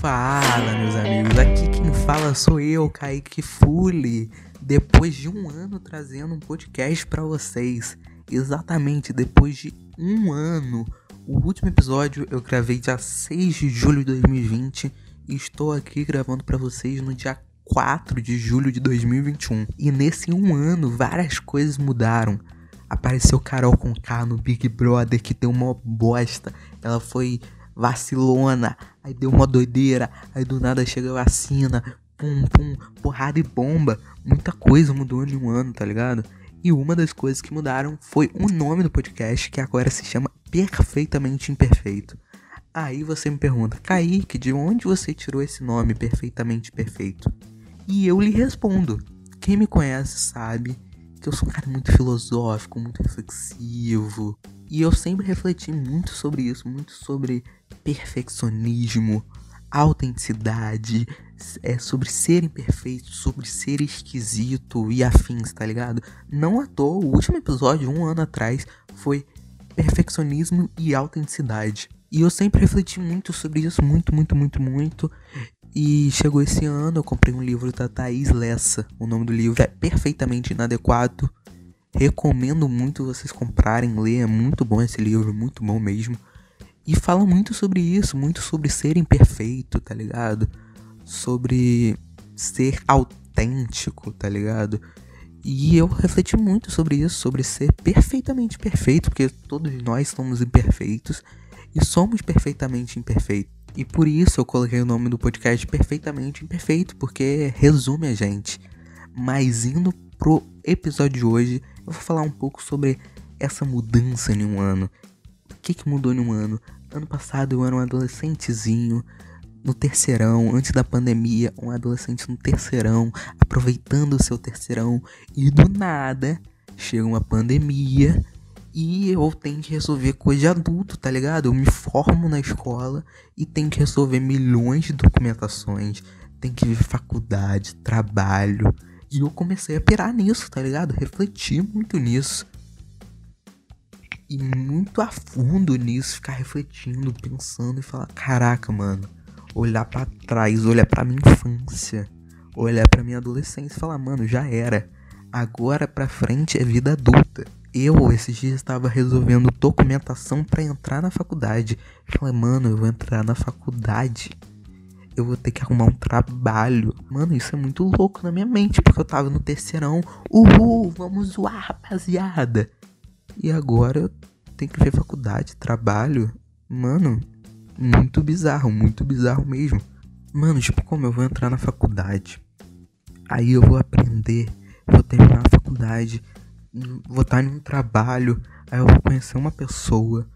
Fala, meus amigos. Aqui quem fala sou eu, Kaique Fule. Depois de um ano trazendo um podcast para vocês. Exatamente depois de um ano. O último episódio eu gravei dia 6 de julho de 2020 e estou aqui gravando para vocês no dia 4 de julho de 2021. E nesse um ano várias coisas mudaram. Apareceu Carol com K no Big Brother que deu uma bosta. Ela foi vacilona, aí deu uma doideira, aí do nada chega a vacina, pum, pum, porrada e bomba. Muita coisa mudou em um ano, tá ligado? E uma das coisas que mudaram foi o nome do podcast, que agora se chama Perfeitamente Imperfeito. Aí você me pergunta, Kaique, de onde você tirou esse nome Perfeitamente Perfeito? E eu lhe respondo: quem me conhece sabe que eu sou um cara muito filosófico, muito reflexivo. E eu sempre refleti muito sobre isso, muito sobre perfeccionismo, autenticidade, é sobre ser imperfeito, sobre ser esquisito e afins, tá ligado? Não à toa, o último episódio, um ano atrás, foi perfeccionismo e autenticidade. E eu sempre refleti muito sobre isso, muito, muito, muito, muito. E chegou esse ano, eu comprei um livro da Thaís Lessa. O nome do livro é Perfeitamente Inadequado. Recomendo muito vocês comprarem, ler. É muito bom esse livro, muito bom mesmo. E fala muito sobre isso, muito sobre ser imperfeito, tá ligado? Sobre ser autêntico, tá ligado? E eu refleti muito sobre isso, sobre ser perfeitamente perfeito, porque todos nós somos imperfeitos e somos perfeitamente imperfeitos. E por isso eu coloquei o nome do podcast Perfeitamente Imperfeito, porque resume a gente. Mas indo pro episódio de hoje, eu vou falar um pouco sobre essa mudança em um ano que, que mudou em um ano? Ano passado eu era um adolescentezinho no terceirão, antes da pandemia, um adolescente no terceirão, aproveitando o seu terceirão, e do nada chega uma pandemia e eu tenho que resolver coisa de adulto, tá ligado? Eu me formo na escola e tenho que resolver milhões de documentações, tenho que ver faculdade, trabalho. E eu comecei a pirar nisso, tá ligado? Refletir muito nisso ir muito a fundo nisso, ficar refletindo, pensando e falar: caraca, mano, olhar para trás, olhar para minha infância, olhar para minha adolescência e falar: mano, já era. Agora pra frente é vida adulta. Eu, esses dias, estava resolvendo documentação para entrar na faculdade. Falei, mano, eu vou entrar na faculdade. Eu vou ter que arrumar um trabalho. Mano, isso é muito louco na minha mente, porque eu tava no terceirão. Uhul, vamos zoar, rapaziada. E agora eu tenho que ver faculdade, trabalho. Mano, muito bizarro, muito bizarro mesmo. Mano, tipo, como eu vou entrar na faculdade? Aí eu vou aprender, vou terminar a faculdade, vou estar em um trabalho, aí eu vou conhecer uma pessoa,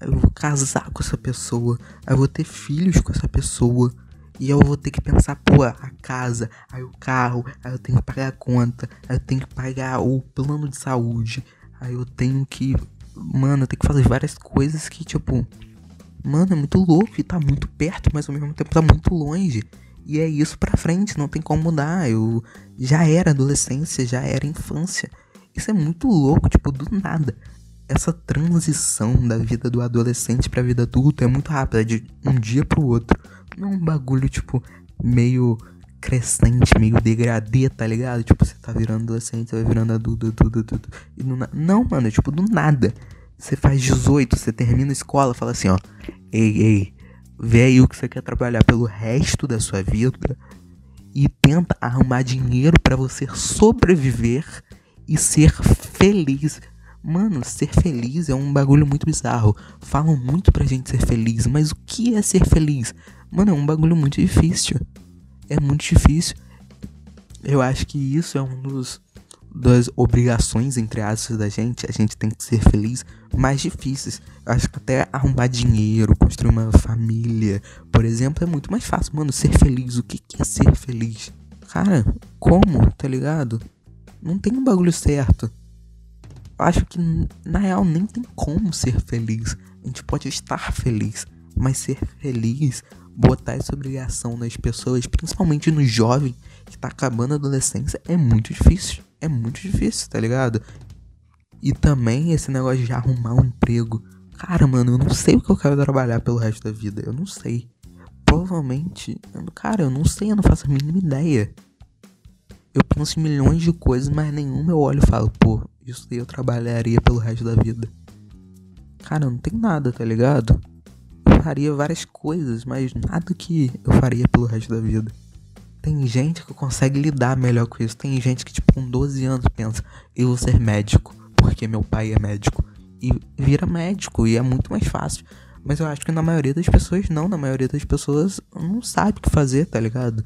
aí eu vou casar com essa pessoa, aí eu vou ter filhos com essa pessoa. E eu vou ter que pensar, pô, a casa, aí o carro, aí eu tenho que pagar a conta, aí eu tenho que pagar o plano de saúde, Aí eu tenho que. Mano, eu tenho que fazer várias coisas que, tipo. Mano, é muito louco e tá muito perto, mas ao mesmo tempo tá muito longe. E é isso pra frente, não tem como mudar. Eu já era adolescência, já era infância. Isso é muito louco, tipo, do nada. Essa transição da vida do adolescente pra vida adulta é muito rápida, de um dia pro outro. Não é um bagulho, tipo, meio crescente, meio degradê, tá ligado? Tipo, você tá virando adolescente, você vai virando adulto, adulto, adulto. E não, não, mano, é tipo, do nada. Você faz 18, você termina a escola, fala assim, ó. Ei, ei, vê aí o que você quer trabalhar pelo resto da sua vida e tenta arrumar dinheiro para você sobreviver e ser feliz. Mano, ser feliz é um bagulho muito bizarro. Falam muito pra gente ser feliz, mas o que é ser feliz? Mano, é um bagulho muito difícil é muito difícil. Eu acho que isso é um dos das obrigações entre aspas da gente, a gente tem que ser feliz, mais difíceis. Eu acho que até arrumar dinheiro, construir uma família, por exemplo, é muito mais fácil. Mano, ser feliz, o que é ser feliz? Cara, como, tá ligado? Não tem um bagulho certo. Acho que na real nem tem como ser feliz. A gente pode estar feliz, mas ser feliz botar essa obrigação nas pessoas, principalmente no jovem que tá acabando a adolescência, é muito difícil. É muito difícil, tá ligado? E também esse negócio de arrumar um emprego. Cara, mano, eu não sei o que eu quero trabalhar pelo resto da vida. Eu não sei. Provavelmente. Cara, eu não sei, eu não faço a mínima ideia. Eu penso em milhões de coisas, mas nenhuma eu olho e falo, pô, isso daí eu trabalharia pelo resto da vida. Cara, não tem nada, tá ligado? Eu faria várias coisas, mas nada que eu faria pelo resto da vida. Tem gente que consegue lidar melhor com isso. Tem gente que, tipo, com 12 anos pensa, eu vou ser médico, porque meu pai é médico. E vira médico, e é muito mais fácil. Mas eu acho que na maioria das pessoas não, na maioria das pessoas não sabe o que fazer, tá ligado?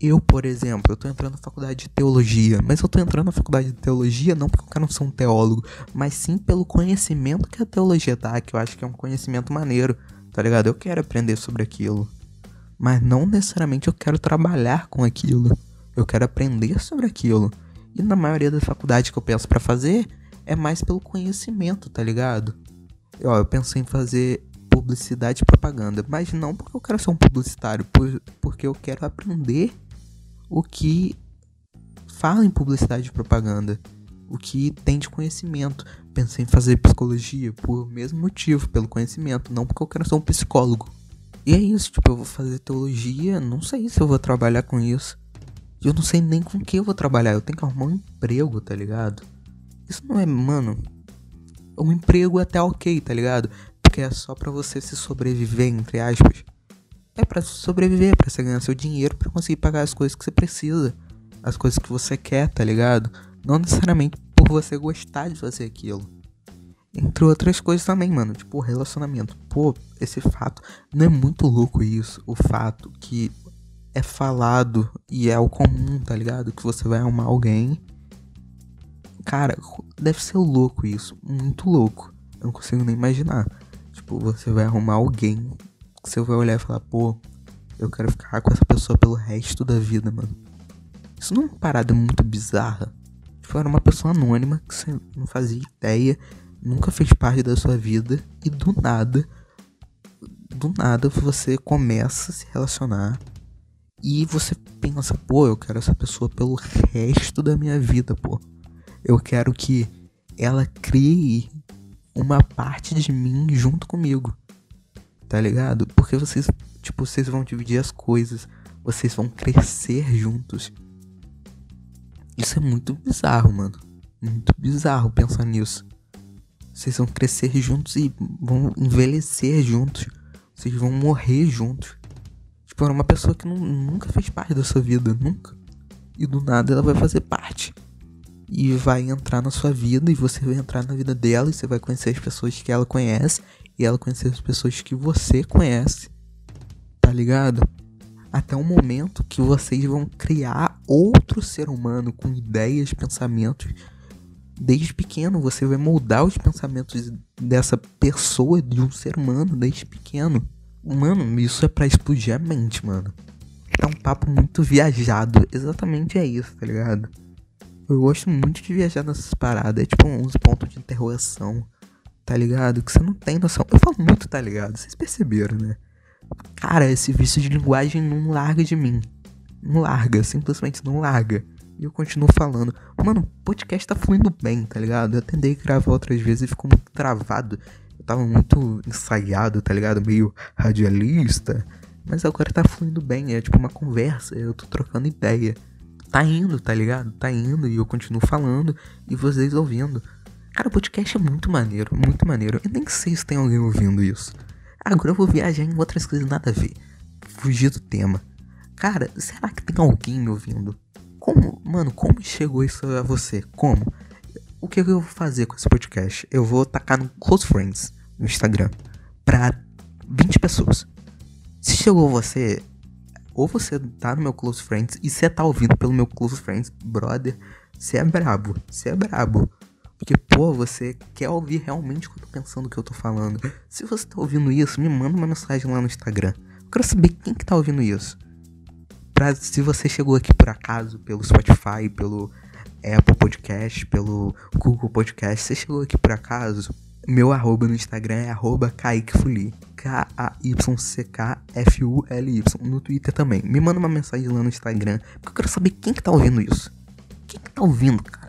Eu, por exemplo, eu tô entrando na faculdade de teologia, mas eu tô entrando na faculdade de teologia não porque eu quero ser um teólogo, mas sim pelo conhecimento que a teologia dá, que eu acho que é um conhecimento maneiro, tá ligado? Eu quero aprender sobre aquilo, mas não necessariamente eu quero trabalhar com aquilo. Eu quero aprender sobre aquilo. E na maioria das faculdades que eu penso para fazer é mais pelo conhecimento, tá ligado? Ó, eu pensei em fazer publicidade e propaganda, mas não porque eu quero ser um publicitário, por, porque eu quero aprender o que fala em publicidade e propaganda, o que tem de conhecimento. Pensei em fazer psicologia por mesmo motivo, pelo conhecimento, não porque eu quero ser um psicólogo. E é isso, tipo, eu vou fazer teologia, não sei se eu vou trabalhar com isso. Eu não sei nem com que eu vou trabalhar, eu tenho que arrumar um emprego, tá ligado? Isso não é, mano. Um emprego é até ok, tá ligado? Porque é só para você se sobreviver, entre aspas. É para sobreviver, para você ganhar seu dinheiro, para conseguir pagar as coisas que você precisa, as coisas que você quer, tá ligado? Não necessariamente por você gostar de fazer aquilo. Entre outras coisas também, mano, tipo relacionamento. Pô, esse fato não é muito louco isso, o fato que é falado e é o comum, tá ligado? Que você vai amar alguém. Cara, deve ser louco isso, muito louco. Eu não consigo nem imaginar. Tipo, você vai arrumar alguém você vai olhar e falar, pô, eu quero ficar com essa pessoa pelo resto da vida, mano. Isso não é uma parada muito bizarra. Tipo, era uma pessoa anônima que você não fazia ideia, nunca fez parte da sua vida e do nada, do nada você começa a se relacionar e você pensa, pô, eu quero essa pessoa pelo resto da minha vida, pô. Eu quero que ela crie uma parte de mim junto comigo tá ligado? Porque vocês, tipo, vocês vão dividir as coisas, vocês vão crescer juntos. Isso é muito bizarro, mano. Muito bizarro pensar nisso. Vocês vão crescer juntos e vão envelhecer juntos. Vocês vão morrer juntos. Tipo, era uma pessoa que não, nunca fez parte da sua vida, nunca. E do nada ela vai fazer parte. E vai entrar na sua vida e você vai entrar na vida dela e você vai conhecer as pessoas que ela conhece e ela conhecer as pessoas que você conhece, tá ligado? Até o momento que vocês vão criar outro ser humano com ideias, pensamentos. Desde pequeno você vai moldar os pensamentos dessa pessoa, de um ser humano, desde pequeno. Mano, isso é pra explodir a mente, mano. É um papo muito viajado. Exatamente é isso, tá ligado? Eu gosto muito de viajar nessas paradas. É tipo uns pontos de interrogação tá ligado? Que você não tem noção. Eu falo muito, tá ligado? Vocês perceberam, né? Cara, esse vício de linguagem não larga de mim. Não larga, simplesmente não larga. E eu continuo falando. Mano, o podcast tá fluindo bem, tá ligado? Eu tentei gravar outras vezes e ficou muito travado. Eu tava muito ensaiado, tá ligado? Meio radialista. Mas agora tá fluindo bem, é tipo uma conversa, eu tô trocando ideia. Tá indo, tá ligado? Tá indo e eu continuo falando e vocês ouvindo. Cara, o podcast é muito maneiro, muito maneiro. Eu nem sei se tem alguém ouvindo isso. Agora eu vou viajar em outras coisas nada a ver. Fugir do tema. Cara, será que tem alguém me ouvindo? Como, mano, como chegou isso a você? Como? O que eu vou fazer com esse podcast? Eu vou tacar no Close Friends no Instagram pra 20 pessoas. Se chegou você, ou você tá no meu Close Friends e você tá ouvindo pelo meu Close Friends, brother, você é brabo, você é brabo. Porque, pô, você quer ouvir realmente o que eu tô pensando o que eu tô falando. Se você tá ouvindo isso, me manda uma mensagem lá no Instagram. Eu quero saber quem que tá ouvindo isso. Pra, se você chegou aqui por acaso, pelo Spotify, pelo Apple Podcast, pelo Google Podcast, você chegou aqui por acaso, meu arroba no Instagram é arroba. K-A-Y-C-K-F-U-L-Y. No Twitter também. Me manda uma mensagem lá no Instagram, porque eu quero saber quem que tá ouvindo isso. Quem que tá ouvindo, cara?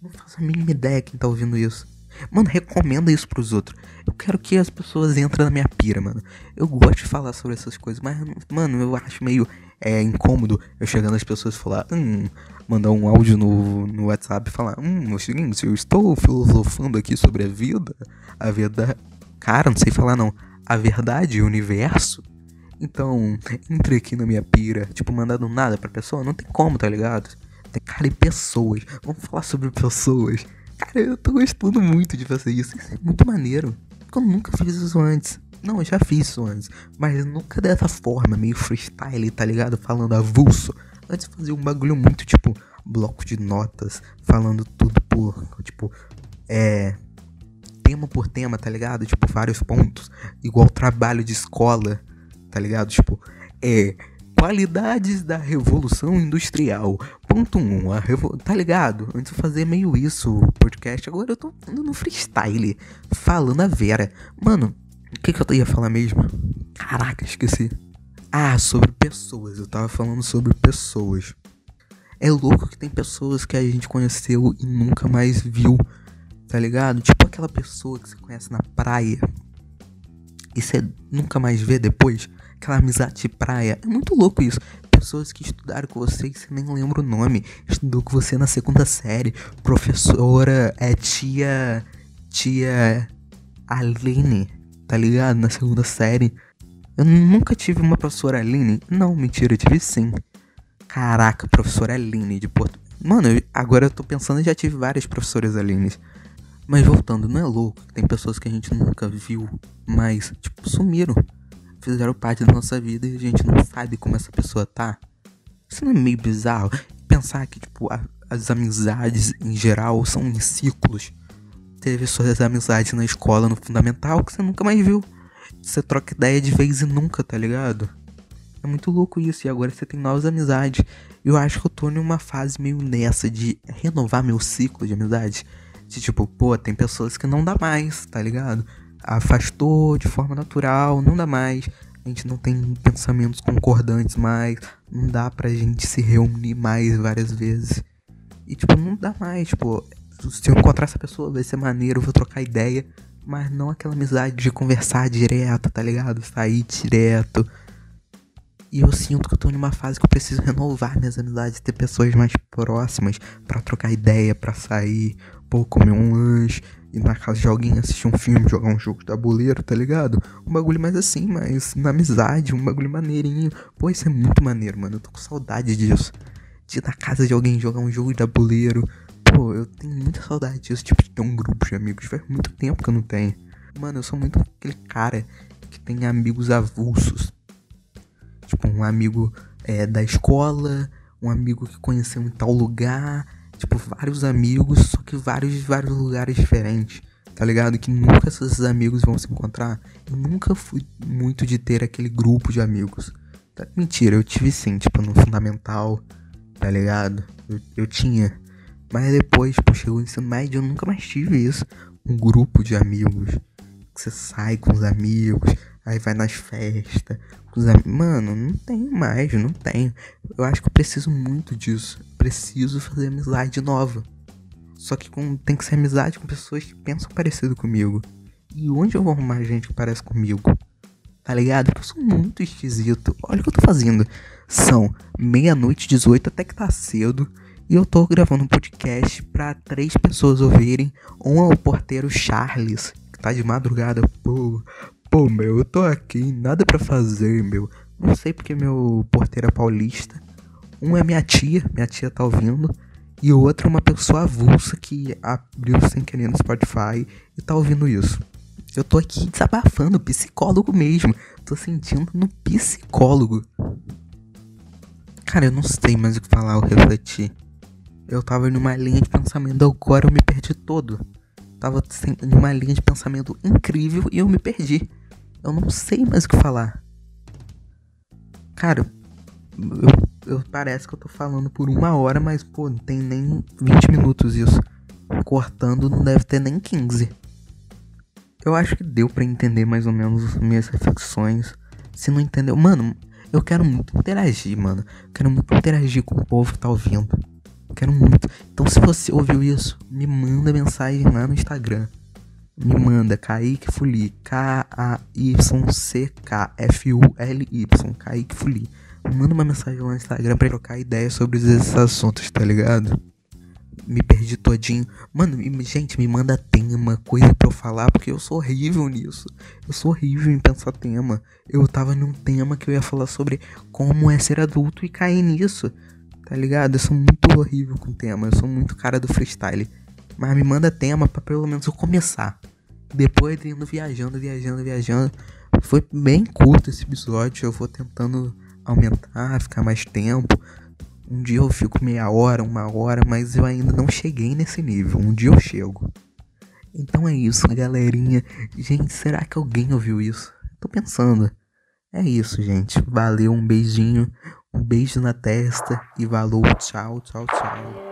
Não faço a mínima ideia quem tá ouvindo isso. Mano, recomenda isso pros outros. Eu quero que as pessoas entrem na minha pira, mano. Eu gosto de falar sobre essas coisas, mas, mano, eu acho meio é, incômodo eu chegando as pessoas e falar, hum, mandar um áudio no, no WhatsApp e falar, hum, o seguinte, eu estou filosofando aqui sobre a vida, a verdade. Cara, não sei falar não. A verdade, o universo. Então, entre aqui na minha pira, tipo, mandando nada pra pessoa, não tem como, tá ligado? Cara e pessoas. Vamos falar sobre pessoas. Cara, eu tô gostando muito de fazer isso. Isso é muito maneiro. Eu nunca fiz isso antes. Não, eu já fiz isso antes. Mas nunca dessa forma, meio freestyle, tá ligado? Falando avulso. Antes fazia um bagulho muito tipo bloco de notas, falando tudo por, tipo, é. Tema por tema, tá ligado? Tipo, vários pontos. Igual trabalho de escola, tá ligado? Tipo, é Qualidades da Revolução Industrial. Ponto 1. Um, a revo... Tá ligado? Antes eu fazia meio isso, o podcast. Agora eu tô no freestyle. Falando a Vera. Mano, o que, que eu ia falar mesmo? Caraca, esqueci. Ah, sobre pessoas. Eu tava falando sobre pessoas. É louco que tem pessoas que a gente conheceu e nunca mais viu. Tá ligado? Tipo aquela pessoa que você conhece na praia. E você nunca mais vê depois aquela amizade de praia. É muito louco isso. Pessoas que estudaram com você e você nem lembra o nome. Estudou com você na segunda série. Professora é tia. Tia. Aline, tá ligado? Na segunda série. Eu nunca tive uma professora Aline. Não, mentira, eu tive sim. Caraca, professora Aline de Porto. Mano, eu, agora eu tô pensando, eu já tive várias professoras Aline. Mas voltando, não é louco? Tem pessoas que a gente nunca viu, mas, tipo, sumiram fizeram parte da nossa vida e a gente não sabe como essa pessoa tá. Isso não é meio bizarro? Pensar que, tipo, a, as amizades em geral são em ciclos. Teve suas amizades na escola, no fundamental, que você nunca mais viu. Você troca ideia de vez e nunca, tá ligado? É muito louco isso, e agora você tem novas amizades. Eu acho que eu tô em uma fase meio nessa de renovar meu ciclo de amizade. De tipo, pô, tem pessoas que não dá mais, tá ligado? Afastou de forma natural, não dá mais. A gente não tem pensamentos concordantes mais, não dá pra gente se reunir mais várias vezes. E tipo, não dá mais, tipo, se eu encontrar essa pessoa vai ser maneiro, vou trocar ideia, mas não aquela amizade de conversar direto, tá ligado? Sair direto. E eu sinto que eu tô numa fase que eu preciso renovar minhas amizades, ter pessoas mais próximas para trocar ideia, para sair, pô, comer um lanche, ir na casa de alguém, assistir um filme, jogar um jogo de tabuleiro, tá ligado? Um bagulho mais assim, mas na amizade, um bagulho maneirinho. Pô, isso é muito maneiro, mano. Eu tô com saudade disso. De ir na casa de alguém jogar um jogo de tabuleiro. Pô, eu tenho muita saudade disso, tipo, de ter um grupo de amigos. Faz muito tempo que eu não tenho. Mano, eu sou muito aquele cara que tem amigos avulsos. Tipo, um amigo é, da escola, um amigo que conheceu em tal lugar tipo, vários amigos, só que vários vários lugares diferentes. Tá ligado? Que nunca esses amigos vão se encontrar. Eu nunca fui muito de ter aquele grupo de amigos. Tá, mentira, eu tive sim, tipo, no fundamental, tá ligado? Eu, eu tinha. Mas depois, tipo, chegou o ensino médio, eu nunca mais tive isso. Um grupo de amigos. Que você sai com os amigos, aí vai nas festas. Os. Mano, não tenho mais, não tenho. Eu acho que eu preciso muito disso preciso fazer amizade nova. Só que com, tem que ser amizade com pessoas que pensam parecido comigo. E onde eu vou arrumar gente que parece comigo? Tá ligado? Eu sou muito esquisito. Olha o que eu tô fazendo. São meia-noite 18 até que tá cedo. E eu tô gravando um podcast pra três pessoas ouvirem. Um é o porteiro Charles, que tá de madrugada. Pô, pô, meu, eu tô aqui, nada para fazer, meu. Não sei porque meu porteiro é paulista. Um é minha tia, minha tia tá ouvindo. E o outro é uma pessoa avulsa que abriu sem querer no Spotify e tá ouvindo isso. Eu tô aqui desabafando, psicólogo mesmo. Tô sentindo no psicólogo. Cara, eu não sei mais o que falar, eu refleti. Eu tava numa linha de pensamento, agora eu me perdi todo. Tava numa linha de pensamento incrível e eu me perdi. Eu não sei mais o que falar. Cara, eu eu, parece que eu tô falando por uma hora, mas, pô, não tem nem 20 minutos isso. Cortando não deve ter nem 15. Eu acho que deu para entender mais ou menos minhas reflexões. Se não entendeu, mano, eu quero muito interagir, mano. Eu quero muito interagir com o povo que tá ouvindo. Eu quero muito. Então, se você ouviu isso, me manda mensagem lá no Instagram. Me manda Kaique Fuli, K-A-Y-C-K-F-U-L-Y, Kaique Fuli. Manda uma mensagem lá no Instagram pra trocar ideia sobre esses assuntos, tá ligado? Me perdi todinho. Mano, gente, me manda tema, coisa pra eu falar, porque eu sou horrível nisso. Eu sou horrível em pensar tema. Eu tava num tema que eu ia falar sobre como é ser adulto e cair nisso. Tá ligado? Eu sou muito horrível com tema. Eu sou muito cara do freestyle. Mas me manda tema pra pelo menos eu começar. Depois indo viajando, viajando, viajando. Foi bem curto esse episódio. Eu vou tentando aumentar, ficar mais tempo. Um dia eu fico meia hora, uma hora, mas eu ainda não cheguei nesse nível. Um dia eu chego. Então é isso, galerinha. Gente, será que alguém ouviu isso? Tô pensando. É isso, gente. Valeu, um beijinho, um beijo na testa e valeu, tchau, tchau, tchau.